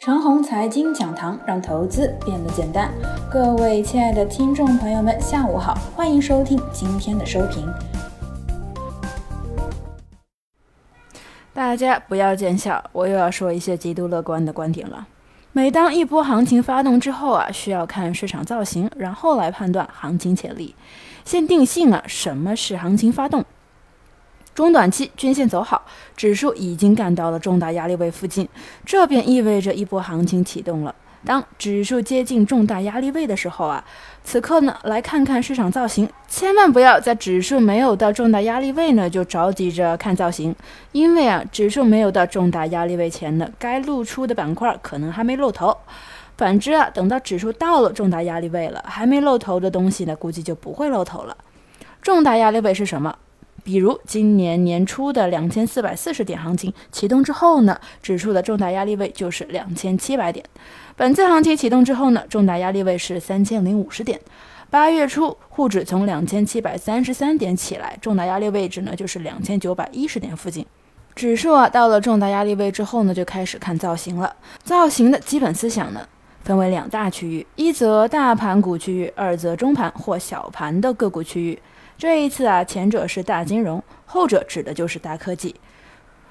长虹财经讲堂，让投资变得简单。各位亲爱的听众朋友们，下午好，欢迎收听今天的收评。大家不要见笑，我又要说一些极度乐观的观点了。每当一波行情发动之后啊，需要看市场造型，然后来判断行情潜力。先定性了什么是行情发动。中短期均线走好，指数已经干到了重大压力位附近，这便意味着一波行情启动了。当指数接近重大压力位的时候啊，此刻呢，来看看市场造型，千万不要在指数没有到重大压力位呢就着急着看造型，因为啊，指数没有到重大压力位前呢，该露出的板块可能还没露头。反之啊，等到指数到了重大压力位了，还没露头的东西呢，估计就不会露头了。重大压力位是什么？比如今年年初的两千四百四十点行情启动之后呢，指数的重大压力位就是两千七百点。本次行情启动之后呢，重大压力位是三千零五十点。八月初沪指从两千七百三十三点起来，重大压力位置呢就是两千九百一十点附近。指数啊到了重大压力位之后呢，就开始看造型了。造型的基本思想呢，分为两大区域：一则大盘股区域，二则中盘或小盘的个股区域。这一次啊，前者是大金融，后者指的就是大科技。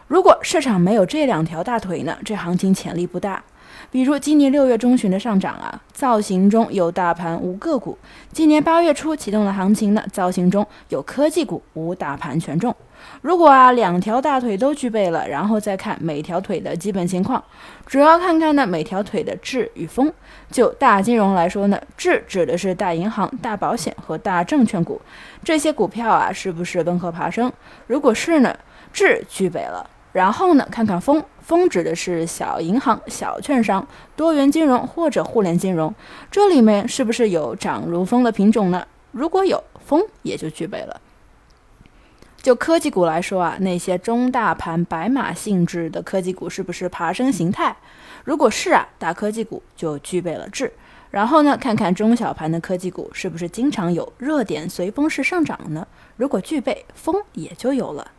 如果市场没有这两条大腿呢，这行情潜力不大。比如今年六月中旬的上涨啊，造型中有大盘无个股；今年八月初启动的行情呢，造型中有科技股无大盘权重。如果啊两条大腿都具备了，然后再看每条腿的基本情况，主要看看呢每条腿的质与风。就大金融来说呢，质指的是大银行、大保险和大证券股，这些股票啊是不是温和爬升？如果是呢，质具备了。然后呢，看看风，风指的是小银行、小券商、多元金融或者互联金融，这里面是不是有涨如风的品种呢？如果有，风也就具备了。就科技股来说啊，那些中大盘白马性质的科技股是不是爬升形态？如果是啊，大科技股就具备了质。然后呢，看看中小盘的科技股是不是经常有热点随风式上涨呢？如果具备，风也就有了。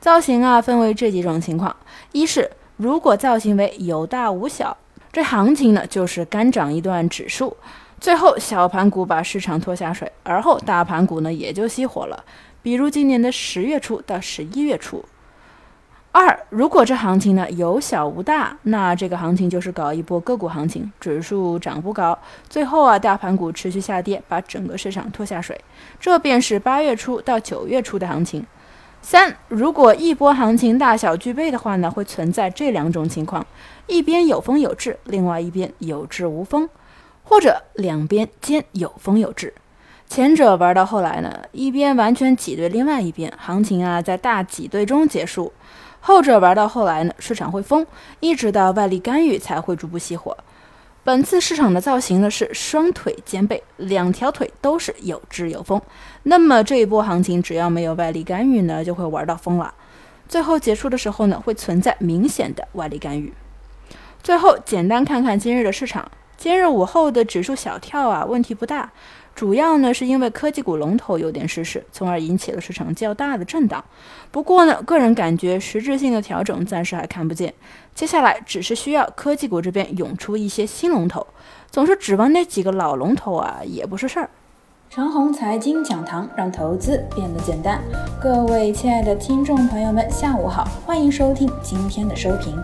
造型啊，分为这几种情况：一是如果造型为有大无小，这行情呢就是干涨一段指数，最后小盘股把市场拖下水，而后大盘股呢也就熄火了。比如今年的十月初到十一月初。二，如果这行情呢有小无大，那这个行情就是搞一波个股行情，指数涨不高，最后啊大盘股持续下跌，把整个市场拖下水，这便是八月初到九月初的行情。三，如果一波行情大小具备的话呢，会存在这两种情况：一边有风有质，另外一边有质无风，或者两边兼有风有质。前者玩到后来呢，一边完全挤兑另外一边，行情啊在大挤兑中结束；后者玩到后来呢，市场会疯，一直到外力干预才会逐步熄火。本次市场的造型呢是双腿兼备，两条腿都是有质有风。那么这一波行情只要没有外力干预呢，就会玩到疯了。最后结束的时候呢，会存在明显的外力干预。最后简单看看今日的市场，今日午后的指数小跳啊，问题不大。主要呢是因为科技股龙头有点失势，从而引起了市场较大的震荡。不过呢，个人感觉实质性的调整暂时还看不见。接下来只是需要科技股这边涌出一些新龙头，总是指望那几个老龙头啊，也不是事儿。长虹财经讲堂让投资变得简单。各位亲爱的听众朋友们，下午好，欢迎收听今天的收评。